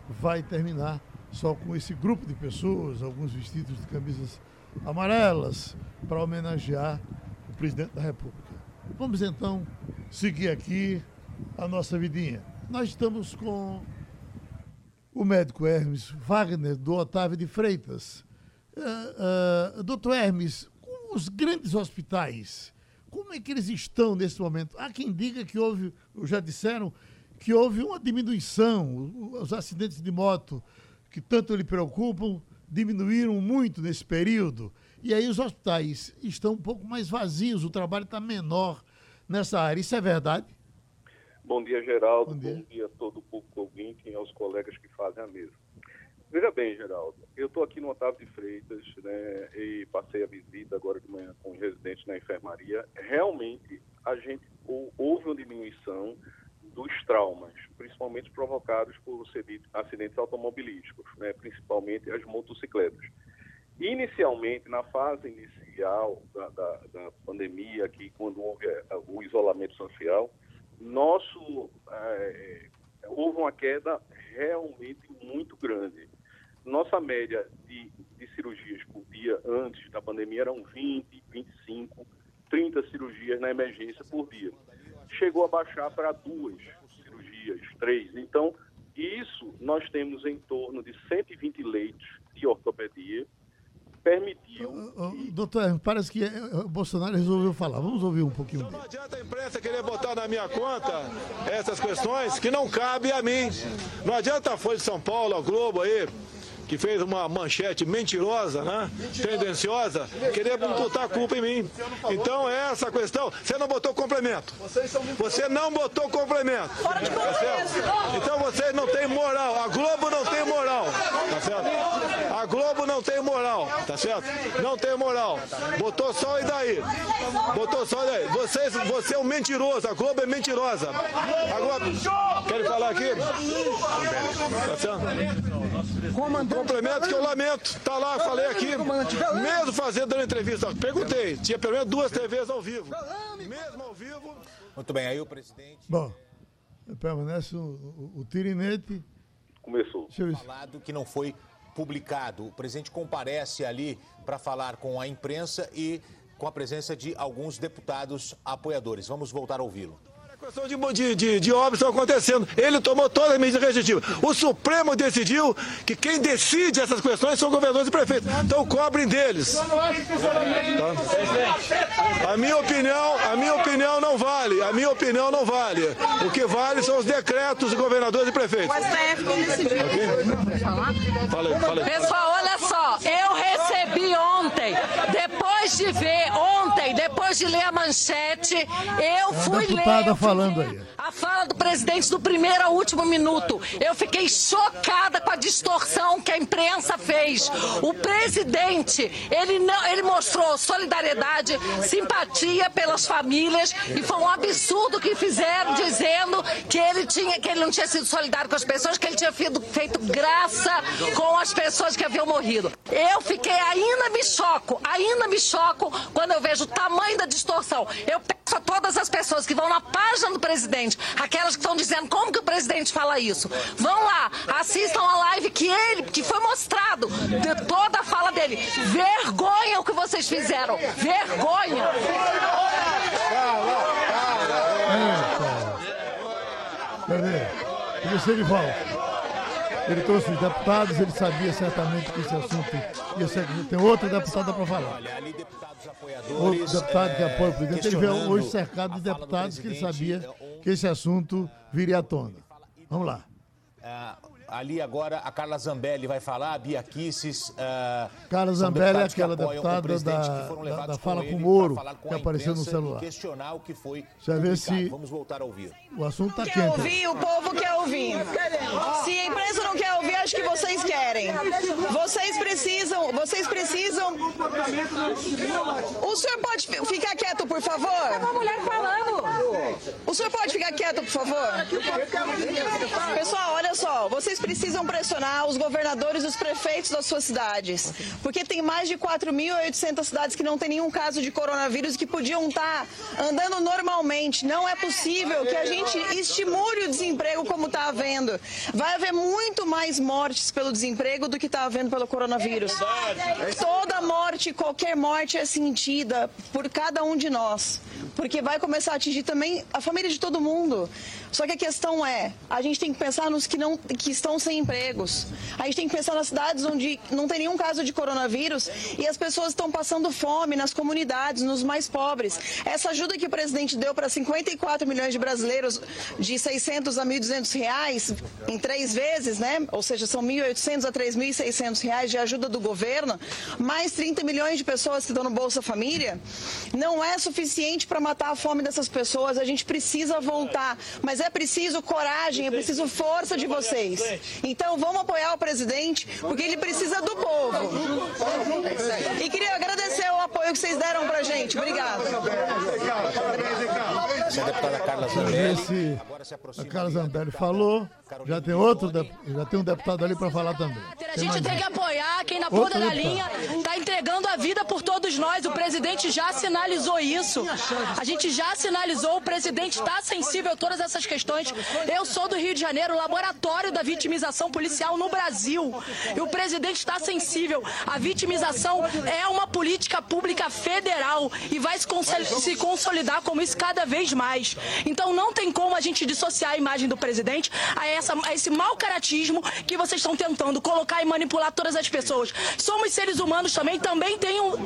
Vai terminar só com esse grupo de pessoas, alguns vestidos de camisas amarelas, para homenagear o presidente da República. Vamos então seguir aqui a nossa vidinha. Nós estamos com o médico Hermes Wagner, do Otávio de Freitas. Uh, uh, doutor Hermes, os grandes hospitais, como é que eles estão nesse momento? Há quem diga que houve, já disseram, que houve uma diminuição, os acidentes de moto que tanto lhe preocupam diminuíram muito nesse período. E aí os hospitais estão um pouco mais vazios, o trabalho está menor nessa área. Isso é verdade? Bom dia, Geraldo. Bom dia, Bom dia a todo o público ouvinte e aos colegas que fazem a mesa. Veja bem, Geraldo, eu estou aqui no Otávio de Freitas, né, e passei a visita agora de manhã com os residentes na enfermaria. Realmente, a gente houve uma diminuição dos traumas, principalmente provocados por acidentes automobilísticos, né, principalmente as motocicletas. Inicialmente, na fase inicial da, da, da pandemia, aqui, quando houve eh, o isolamento social, nosso é, houve uma queda realmente muito grande. Nossa média de, de cirurgias por dia antes da pandemia eram 20, 25, 30 cirurgias na emergência por dia. Chegou a baixar para duas cirurgias, três. Então, isso nós temos em torno de 120 leitos de ortopedia, permitiu. Uh, doutor, parece que eh, o Bolsonaro resolveu falar. Vamos ouvir um pouquinho Não adianta a imprensa querer botar na minha conta essas questões que não cabem a mim. Não adianta a Folha de São Paulo, a Globo aí, que fez uma manchete mentirosa, né? Tendenciosa, querer botar a culpa em mim. Então, é essa questão. Você não botou complemento. Você não botou complemento. Tá então, vocês não têm moral. A Globo não tem moral. Tá certo? A Globo não tem moral. Tá certo? Não tem moral. Botou só e daí? Botou só e daí? Vocês, você é um mentiroso. A Globo é mentirosa. A Globo. Querem falar aqui? Tá certo? Complemento que eu lamento. Tá lá, falei aqui. Mesmo fazendo a entrevista. Perguntei. Tinha pelo menos duas TVs ao vivo. Mesmo ao vivo. Muito bem, aí o presidente. Bom, permanece o, o, o tirinete. Começou. Falado que não foi publicado. O presidente comparece ali para falar com a imprensa e com a presença de alguns deputados apoiadores. Vamos voltar a ouvi-lo. Questão de, de, de, obras estão acontecendo. Ele tomou todas as medidas restritivas. O Supremo decidiu que quem decide essas questões são governadores e prefeitos. Então cobrem deles. Tá? A minha opinião, a minha opinião não vale. A minha opinião não vale. O que vale são os decretos de governadores e prefeitos. O STF decidiu. Pessoal, olha só, eu recebi ontem, depois de ver ontem, depois de ler a manchete, eu fui ler. Eu falando aí. A fala do presidente do primeiro ao último minuto. Eu fiquei chocada com a distorção que a imprensa fez. O presidente, ele não, ele mostrou solidariedade, simpatia pelas famílias e foi um absurdo que fizeram dizendo que ele tinha que ele não tinha sido solidário com as pessoas, que ele tinha feito, feito graça com as pessoas que haviam morrido. Eu fiquei ainda me choco, ainda me choco quando eu vejo o tamanho da distorção. Eu peço a todas as pessoas que vão na página do presidente aquelas que estão dizendo como que o presidente fala isso. Vão lá, assistam a live que ele, que foi mostrado de toda a fala dele. Vergonha o que vocês fizeram. Vergonha. Cadê? E você, Edivaldo? Ele trouxe os deputados, ele sabia certamente que esse assunto ia ser. Tem outra deputada para falar. Outro deputado que apoia o presidente. Ele veio hoje cercado de deputados que ele sabia que esse assunto viria à tona. Vamos lá. Ali agora a Carla Zambelli vai falar, a Bia Kisses. Uh, Carla Zambelli é aquela deputada da, da, da, Fala com o Moro, com que apareceu no celular. Questionar o que foi ver se Vamos voltar a ouvir. O assunto está quer quente. ouvir, o povo quer ouvir. Se a imprensa não quer ouvir, acho que vocês querem. Vocês precisam, vocês precisam. O senhor pode ficar quieto, por favor? Uma mulher falando. O senhor pode ficar quieto, por favor? Pessoal, olha só, vocês precisam pressionar os governadores e os prefeitos das suas cidades, porque tem mais de 4.800 cidades que não tem nenhum caso de coronavírus que podiam estar andando normalmente. Não é possível que a gente estimule o desemprego como está havendo. Vai haver muito mais mortes pelo desemprego do que está havendo pelo coronavírus. Toda morte, qualquer morte é sentida por cada um de nós, porque vai começar a atingir também a família de todo mundo. Só que a questão é, a gente tem que pensar nos que não que estão sem empregos. A gente tem que pensar nas cidades onde não tem nenhum caso de coronavírus e as pessoas estão passando fome nas comunidades, nos mais pobres. Essa ajuda que o presidente deu para 54 milhões de brasileiros de 600 a 1.200 reais em três vezes, né? Ou seja, são 1.800 a 3.600 reais de ajuda do governo, mais 30 milhões de pessoas que estão no Bolsa Família, não é suficiente para matar a fome dessas pessoas. A gente precisa voltar, mas é preciso coragem, é preciso força de vocês. Então vamos apoiar o presidente, porque ele precisa do povo. E queria agradecer o apoio que vocês deram pra gente. Obrigada. Essa é a deputada Carla Zambelli. Esse, a Carla Zambelli falou. Já tem outro, já tem um deputado ali para falar também. A gente tem que apoiar quem na ponta da linha está entregando a vida por todos nós. O presidente já sinalizou isso. A gente já sinalizou, o presidente está sensível a todas essas questões. Eu sou do Rio de Janeiro, laboratório da vitimização policial no Brasil. E o presidente está sensível. A vitimização é uma política pública federal e vai se consolidar como isso cada vez mais. Então não tem como a gente dissociar a imagem do presidente a essa, esse mau caratismo que vocês estão tentando colocar e manipular todas as pessoas. Somos seres humanos também, também, tenho,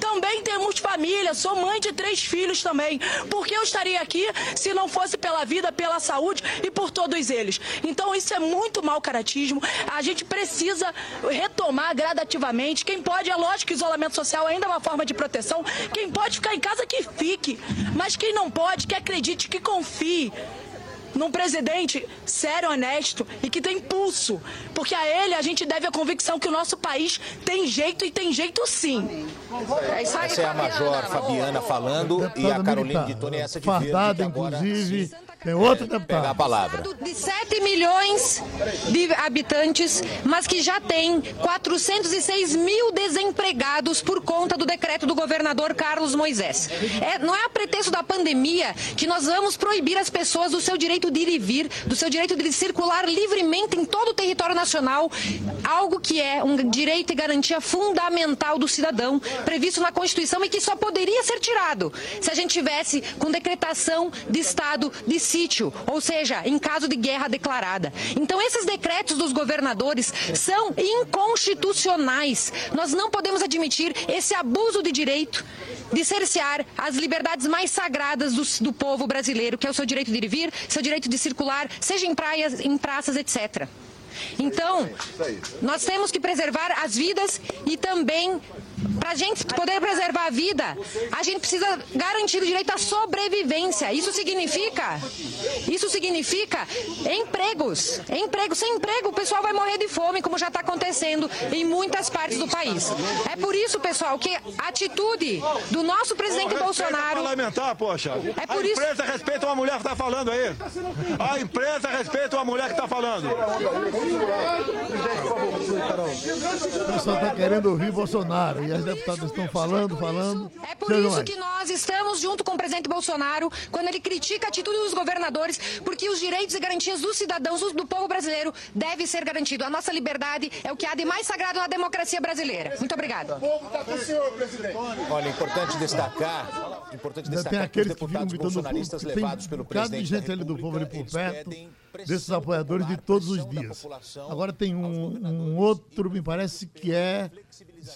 também temos família, sou mãe de três filhos também. Por que eu estaria aqui se não fosse pela vida, pela saúde e por todos eles? Então isso é muito mau caratismo. A gente precisa retomar gradativamente. Quem pode, é lógico que isolamento social ainda é uma forma de proteção. Quem pode ficar em casa, que fique. Mas quem não pode, que acredite, que confie num presidente sério, honesto e que tem pulso. Porque a ele a gente deve a convicção que o nosso país tem jeito e tem jeito sim. É isso aí, essa é a Major Fabiana falando e a Carolina de Tony essa de Fardada, verde, inclusive. Tem outro deputado. Pegar a palavra. de 7 milhões de habitantes, mas que já tem 406 mil desempregados por conta do decreto do governador Carlos Moisés. É, não é a pretexto da pandemia que nós vamos proibir as pessoas do seu direito de ir e vir, do seu direito de circular livremente em todo o território nacional, algo que é um direito e garantia fundamental do cidadão, previsto na Constituição e que só poderia ser tirado se a gente tivesse com decretação de estado de sítio, ou seja, em caso de guerra declarada. Então, esses decretos dos governadores são inconstitucionais. Nós não podemos admitir esse abuso de direito de cercear as liberdades mais sagradas do, do povo brasileiro, que é o seu direito de ir e vir, seu direito de circular, seja em praias, em praças, etc. Então, nós temos que preservar as vidas e também para a gente poder preservar a vida, a gente precisa garantir o direito à sobrevivência. Isso significa, isso significa empregos. Empregos. Sem emprego, o pessoal vai morrer de fome, como já está acontecendo em muitas partes do país. É por isso, pessoal, que a atitude do nosso presidente Bolsonaro. parlamentar, poxa. É por a empresa respeita uma mulher que está falando aí. A empresa respeita uma mulher que está falando. O pessoal está querendo ouvir Bolsonaro e as deputadas estão falando, falando. É por isso que nós estamos junto com o presidente Bolsonaro quando ele critica a atitude dos governadores, porque os direitos e garantias dos cidadãos, do povo brasileiro, devem ser garantidos. A nossa liberdade é o que há de mais sagrado na democracia brasileira. Muito obrigado. Olha, importante destacar, importante tem destacar que os aqueles que gritando bolsonaristas tem levados pelo de presidente da gente ali do povo ali por perto, desses apoiadores de todos os dias. Agora tem um, um outro, me parece que é.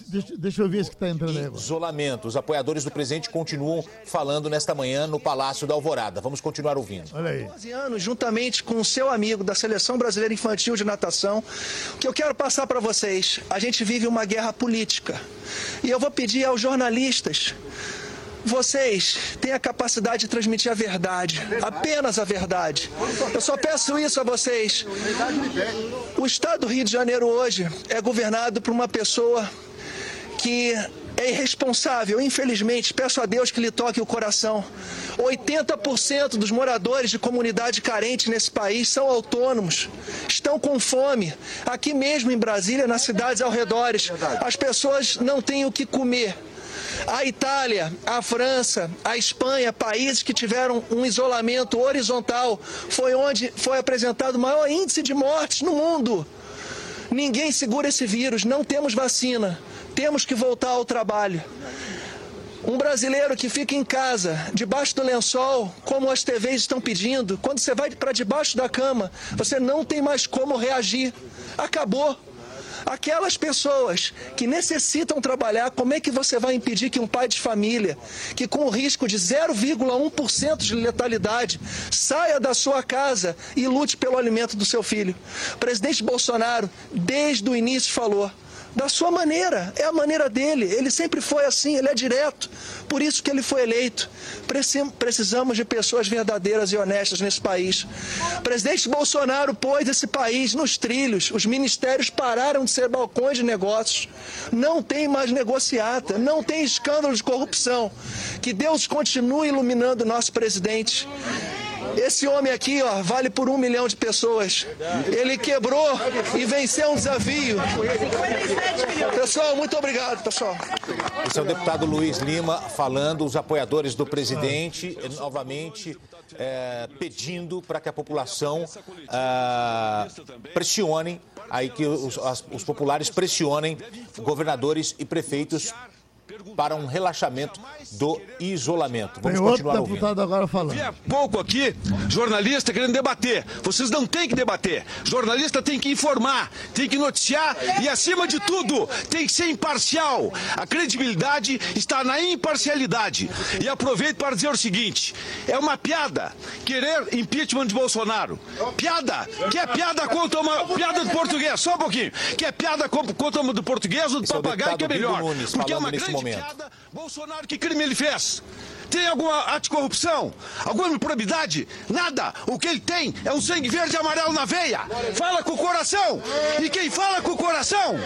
Deixa, deixa eu ver esse que está entrando aí agora. isolamento. Os apoiadores do presidente continuam falando nesta manhã no Palácio da Alvorada. Vamos continuar ouvindo. Olha aí. 12 anos, juntamente com o seu amigo da Seleção Brasileira Infantil de Natação, o que eu quero passar para vocês, a gente vive uma guerra política. E eu vou pedir aos jornalistas vocês têm a capacidade de transmitir a verdade, apenas a verdade. Eu só peço isso a vocês. O estado do Rio de Janeiro hoje é governado por uma pessoa que é irresponsável, infelizmente. Peço a Deus que lhe toque o coração. 80% dos moradores de comunidade carente nesse país são autônomos, estão com fome. Aqui mesmo em Brasília, nas cidades ao redores, as pessoas não têm o que comer. A Itália, a França, a Espanha, países que tiveram um isolamento horizontal, foi onde foi apresentado o maior índice de mortes no mundo. Ninguém segura esse vírus, não temos vacina. Temos que voltar ao trabalho. Um brasileiro que fica em casa, debaixo do lençol, como as TVs estão pedindo, quando você vai para debaixo da cama, você não tem mais como reagir. Acabou. Aquelas pessoas que necessitam trabalhar, como é que você vai impedir que um pai de família, que com o risco de 0,1% de letalidade, saia da sua casa e lute pelo alimento do seu filho? O presidente Bolsonaro, desde o início, falou da sua maneira, é a maneira dele. Ele sempre foi assim, ele é direto. Por isso que ele foi eleito. Precisamos de pessoas verdadeiras e honestas nesse país. Presidente Bolsonaro pôs esse país nos trilhos. Os ministérios pararam de ser balcões de negócios. Não tem mais negociata, não tem escândalo de corrupção. Que Deus continue iluminando o nosso presidente. Esse homem aqui, ó, vale por um milhão de pessoas. Ele quebrou e venceu um desafio. Pessoal, muito obrigado, pessoal. Esse é o deputado Luiz Lima falando, os apoiadores do presidente, novamente eh, pedindo para que a população ah, pressione, aí que os, as- os populares pressionem governadores e prefeitos para um relaxamento do isolamento. Vamos Tem outro continuar ouvindo. deputado agora falando. É pouco aqui, jornalista querendo debater. Vocês não têm que debater. Jornalista tem que informar, tem que noticiar e, acima de tudo, tem que ser imparcial. A credibilidade está na imparcialidade. E aproveito para dizer o seguinte: é uma piada querer impeachment de Bolsonaro. Piada, que é piada contra uma piada do português, só um pouquinho. Que é piada co- contra uma do português ou do Esse é papagaio, que é melhor. Nunes Porque é uma grande momento. Piada. Bolsonaro, que crime ele fez? Tem alguma anticorrupção? Alguma improbidade? Nada. O que ele tem é um sangue verde e amarelo na veia. Fala com o coração. E quem fala com o coração,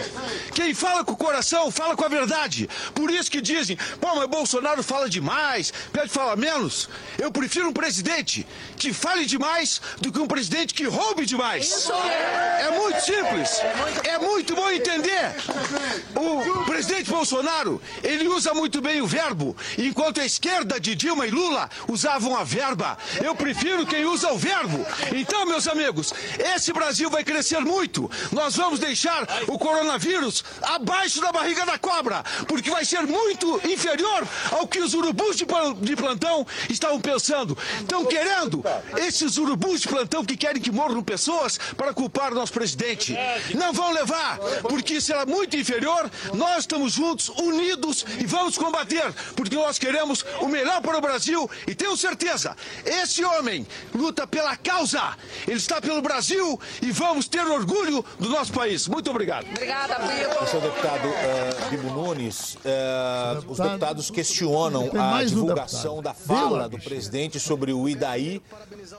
quem fala com o coração, fala com a verdade. Por isso que dizem, pô, mas Bolsonaro fala demais, pede falar menos. Eu prefiro um presidente que fale demais do que um presidente que roube demais. É muito simples. É muito bom entender. O presidente Bolsonaro, ele usa muito bem o verbo, enquanto a esquerda de Dilma e Lula usavam a verba. Eu prefiro quem usa o verbo. Então, meus amigos, esse Brasil vai crescer muito. Nós vamos deixar o coronavírus abaixo da barriga da cobra, porque vai ser muito inferior ao que os urubus de plantão estavam pensando. Estão querendo esses urubus de plantão que querem que morram pessoas para culpar o nosso presidente. Não vão levar, porque será muito inferior. Nós estamos juntos, unidos e vamos combater, porque nós queremos o melhor para o Brasil e tenho certeza, esse homem luta pela causa. Ele está pelo Brasil e vamos ter orgulho do nosso país. Muito obrigado. Obrigada, Bibo. Esse é o deputado uh, Bibo Nunes. Uh, os deputados questionam a divulgação um da fala do presidente sobre o Idaí.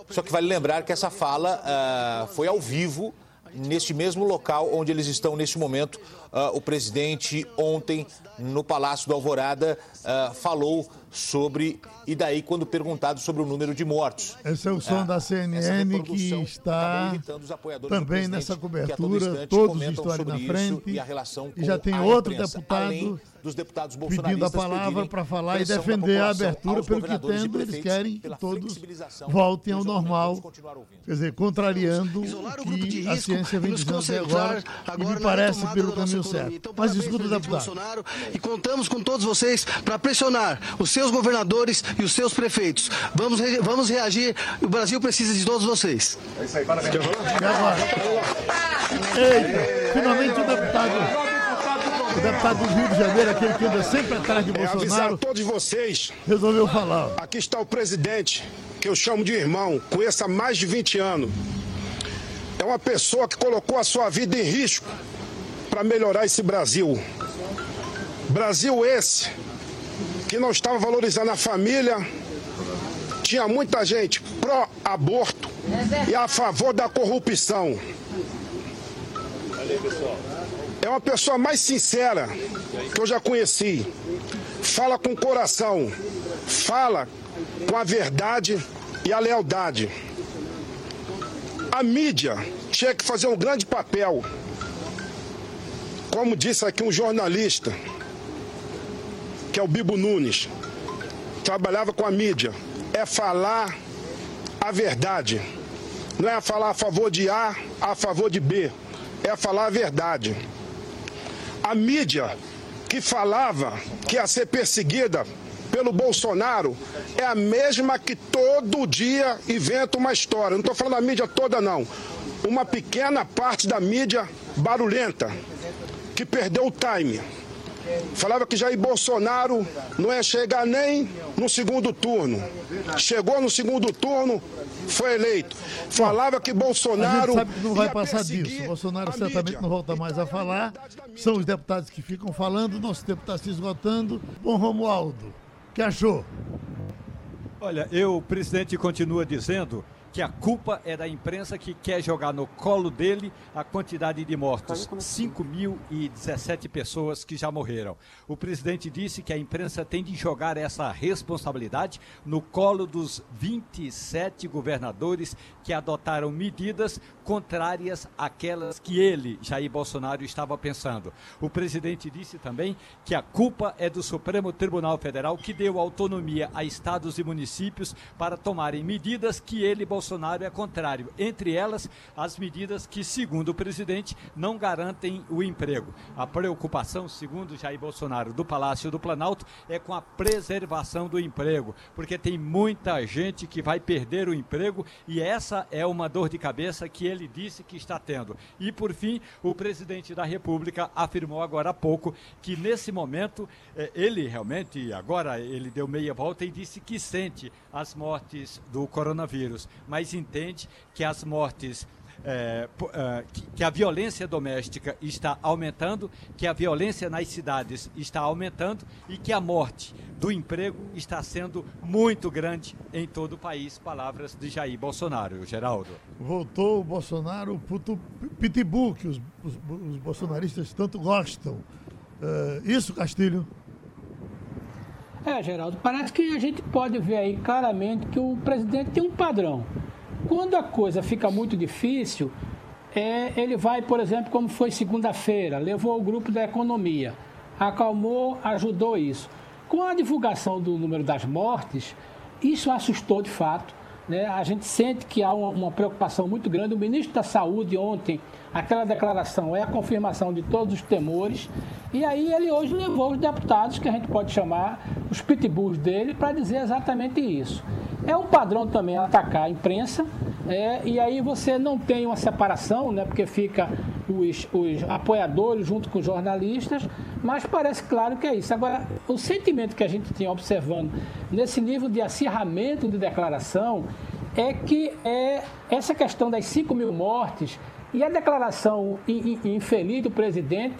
Só que vale lembrar que essa fala uh, foi ao vivo neste mesmo local onde eles estão neste momento. Uh, o presidente ontem no Palácio do Alvorada uh, falou sobre e daí quando perguntado sobre o número de mortos. Esse é o som ah, da CNN que está também nessa cobertura, todos estão ali na frente e, e já tem outro deputado dos deputados pedindo a palavra para falar e defender a abertura, pelo que entendo, eles querem que todos voltem ao normal, quer dizer, contrariando o que a ciência vem dizendo até agora, e me parece pelo caminho certo. Então, Mas escuta, deputado. E contamos com todos vocês para pressionar os seus governadores e os seus prefeitos. Vamos, re vamos reagir, o Brasil precisa de todos vocês. É isso aí, parabéns. E agora? Eita, finalmente o deputado deputado do Rio de Janeiro, aquele que anda sempre atrás de Bolsonaro. É avisar a todos vocês. Resolveu falar. Aqui está o presidente, que eu chamo de irmão, conheço há mais de 20 anos. É uma pessoa que colocou a sua vida em risco para melhorar esse Brasil. Brasil esse que não estava valorizando a família. Tinha muita gente pró-aborto e a favor da corrupção. Valeu, pessoal é uma pessoa mais sincera que eu já conheci. Fala com o coração, fala com a verdade e a lealdade. A mídia tinha que fazer um grande papel. Como disse aqui um jornalista, que é o Bibo Nunes, trabalhava com a mídia, é falar a verdade. Não é falar a favor de A, a favor de B. É falar a verdade. A mídia que falava que ia ser perseguida pelo Bolsonaro é a mesma que todo dia inventa uma história. Não estou falando da mídia toda, não. Uma pequena parte da mídia barulhenta, que perdeu o time. Falava que Jair Bolsonaro não ia chegar nem no segundo turno. Chegou no segundo turno, foi eleito. Falava que Bolsonaro. A gente sabe que não vai passar disso. Bolsonaro certamente não volta mais a falar. São os deputados que ficam falando, nosso tempo está se esgotando. Bom, Romualdo, o que achou? Olha, eu, o presidente continua dizendo que a culpa é da imprensa que quer jogar no colo dele a quantidade de mortos. 5.017 pessoas que já morreram. O presidente disse que a imprensa tem de jogar essa responsabilidade no colo dos 27 governadores que adotaram medidas contrárias àquelas que ele, Jair Bolsonaro, estava pensando. O presidente disse também que a culpa é do Supremo Tribunal Federal que deu autonomia a estados e municípios para tomarem medidas que ele, Bolsonaro, é contrário. Entre elas, as medidas que, segundo o presidente, não garantem o emprego. A preocupação, segundo Jair Bolsonaro, do Palácio do Planalto, é com a preservação do emprego, porque tem muita gente que vai perder o emprego e essa é uma dor de cabeça que ele disse que está tendo. E, por fim, o presidente da República afirmou agora há pouco que, nesse momento, eh, ele realmente, agora ele deu meia volta e disse que sente as mortes do coronavírus, mas entende que as mortes é, é, que a violência doméstica está aumentando, que a violência nas cidades está aumentando e que a morte do emprego está sendo muito grande em todo o país. Palavras de Jair Bolsonaro, Geraldo. Voltou o Bolsonaro, o pitbull que os, os, os, bolsonaristas tanto gostam. É, isso, Castilho? É, Geraldo, parece que a gente pode ver aí claramente que o presidente tem um padrão. Quando a coisa fica muito difícil, é, ele vai, por exemplo, como foi segunda-feira, levou o grupo da economia, acalmou, ajudou isso. Com a divulgação do número das mortes, isso assustou de fato. Né? A gente sente que há uma, uma preocupação muito grande. O ministro da Saúde ontem, aquela declaração é a confirmação de todos os temores. E aí ele hoje levou os deputados, que a gente pode chamar os pitbulls dele, para dizer exatamente isso. É um padrão também atacar a imprensa, é, e aí você não tem uma separação, né, porque fica os, os apoiadores junto com os jornalistas, mas parece claro que é isso. Agora, o sentimento que a gente tinha observando nesse nível de acirramento de declaração é que é essa questão das 5 mil mortes e a declaração infeliz do presidente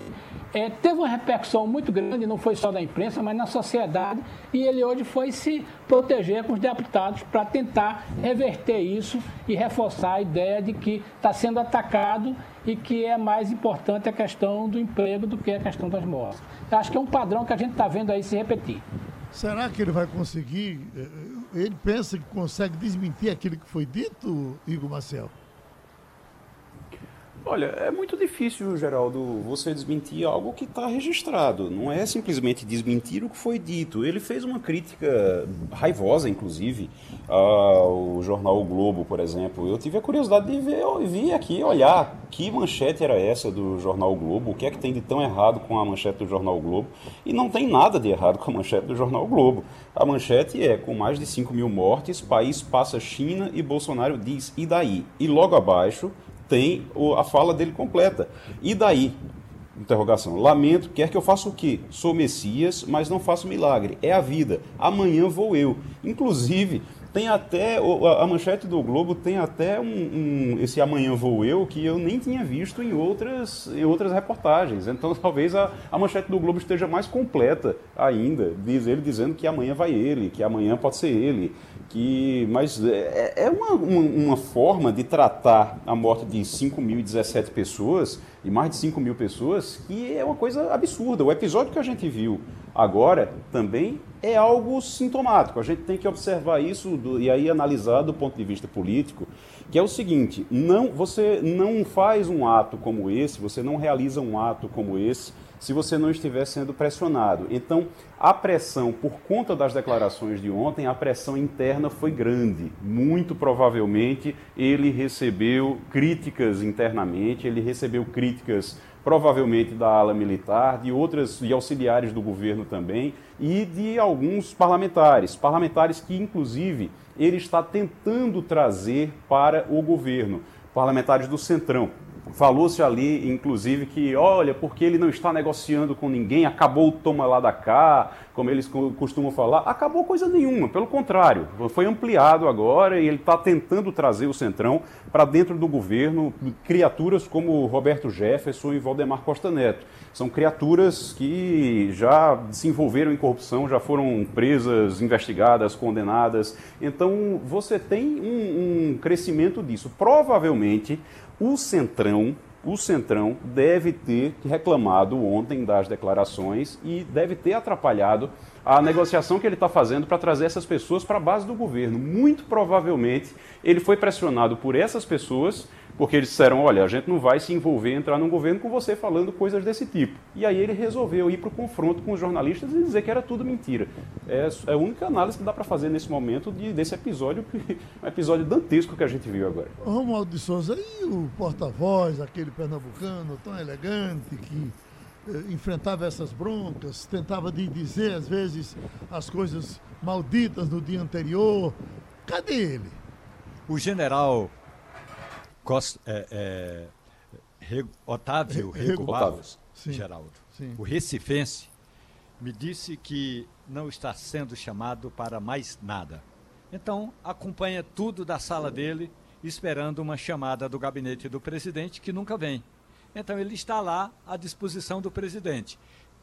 é, teve uma repercussão muito grande, não foi só da imprensa, mas na sociedade, e ele hoje foi se proteger com os deputados para tentar reverter isso e reforçar a ideia de que está sendo atacado e que é mais importante a questão do emprego do que a questão das mortes. Acho que é um padrão que a gente está vendo aí se repetir. Será que ele vai conseguir? Eh, ele pensa que consegue desmentir aquilo que foi dito, Igor Marcel? Olha, é muito difícil, Geraldo, você desmentir algo que está registrado. Não é simplesmente desmentir o que foi dito. Ele fez uma crítica raivosa, inclusive, ao jornal o Globo, por exemplo. Eu tive a curiosidade de ver, vir aqui, olhar que manchete era essa do jornal o Globo, o que é que tem de tão errado com a manchete do jornal o Globo. E não tem nada de errado com a manchete do jornal o Globo. A manchete é: com mais de 5 mil mortes, país passa China e Bolsonaro diz, e daí? E logo abaixo tem a fala dele completa. E daí? Interrogação. Lamento, quer que eu faça o quê? Sou Messias, mas não faço milagre. É a vida. Amanhã vou eu. Inclusive, tem até. A manchete do Globo tem até um, um, esse Amanhã Vou Eu que eu nem tinha visto em outras, em outras reportagens. Então talvez a, a manchete do Globo esteja mais completa ainda. Diz ele dizendo que amanhã vai ele, que amanhã pode ser ele que mas é, é uma, uma, forma de tratar a morte de 5.017 pessoas, e mais de 5 mil pessoas, que é uma coisa absurda. O episódio que a gente viu agora também é algo sintomático. A gente tem que observar isso do, e aí analisar do ponto de vista político, que é o seguinte: não, você não faz um ato como esse, você não realiza um ato como esse se você não estiver sendo pressionado. Então, a pressão, por conta das declarações de ontem, a pressão interna foi grande. Muito provavelmente ele recebeu críticas internamente, ele recebeu críticas provavelmente da ala militar, de outras de auxiliares do governo também e de alguns parlamentares, parlamentares que inclusive ele está tentando trazer para o governo, parlamentares do Centrão. Falou-se ali, inclusive, que olha, porque ele não está negociando com ninguém, acabou o toma lá da cá, como eles costumam falar, acabou coisa nenhuma, pelo contrário, foi ampliado agora e ele está tentando trazer o Centrão para dentro do governo criaturas como Roberto Jefferson e Valdemar Costa Neto. São criaturas que já se envolveram em corrupção, já foram presas, investigadas, condenadas. Então você tem um, um crescimento disso. Provavelmente o Centrão, o Centrão deve ter reclamado ontem das declarações e deve ter atrapalhado a negociação que ele está fazendo para trazer essas pessoas para a base do governo. Muito provavelmente ele foi pressionado por essas pessoas porque eles disseram: olha, a gente não vai se envolver, entrar num governo com você falando coisas desse tipo. E aí ele resolveu ir para o confronto com os jornalistas e dizer que era tudo mentira. É, é a única análise que dá para fazer nesse momento de, desse episódio, que, um episódio dantesco que a gente viu agora. Romualdo de Souza, e o porta-voz, aquele pernambucano tão elegante que eh, enfrentava essas broncas, tentava de dizer às vezes as coisas malditas no dia anterior. Cadê ele? O general Costa, é, é, Re, Otávio Re, Rego Barros, Geraldo, Sim. o recifense, me disse que não está sendo chamado para mais nada. Então, acompanha tudo da sala dele esperando uma chamada do gabinete do presidente que nunca vem. Então ele está lá à disposição do presidente.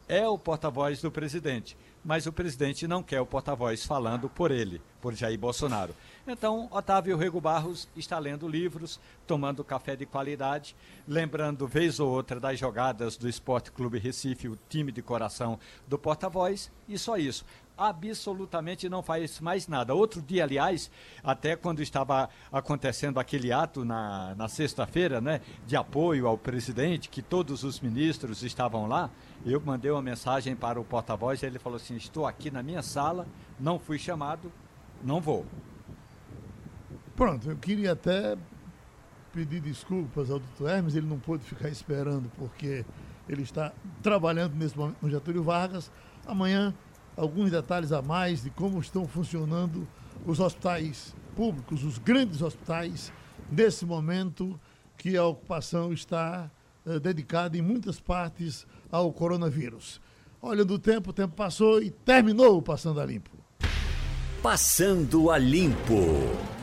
É o porta-voz do presidente, mas o presidente não quer o porta-voz falando por ele, por Jair Bolsonaro. Então, Otávio Rego Barros está lendo livros, tomando café de qualidade, lembrando vez ou outra das jogadas do Esporte Clube Recife, o time de coração do porta-voz, e só isso absolutamente não faz mais nada. Outro dia, aliás, até quando estava acontecendo aquele ato na, na sexta-feira, né, de apoio ao presidente, que todos os ministros estavam lá, eu mandei uma mensagem para o porta-voz e ele falou assim: Estou aqui na minha sala, não fui chamado, não vou. Pronto, eu queria até pedir desculpas ao doutor Hermes, ele não pôde ficar esperando porque ele está trabalhando nesse momento no Getúlio Vargas. Amanhã alguns detalhes a mais de como estão funcionando os hospitais públicos, os grandes hospitais, nesse momento que a ocupação está eh, dedicada em muitas partes ao coronavírus. Olha do tempo, o tempo passou e terminou o Passando a Limpo. Passando a Limpo.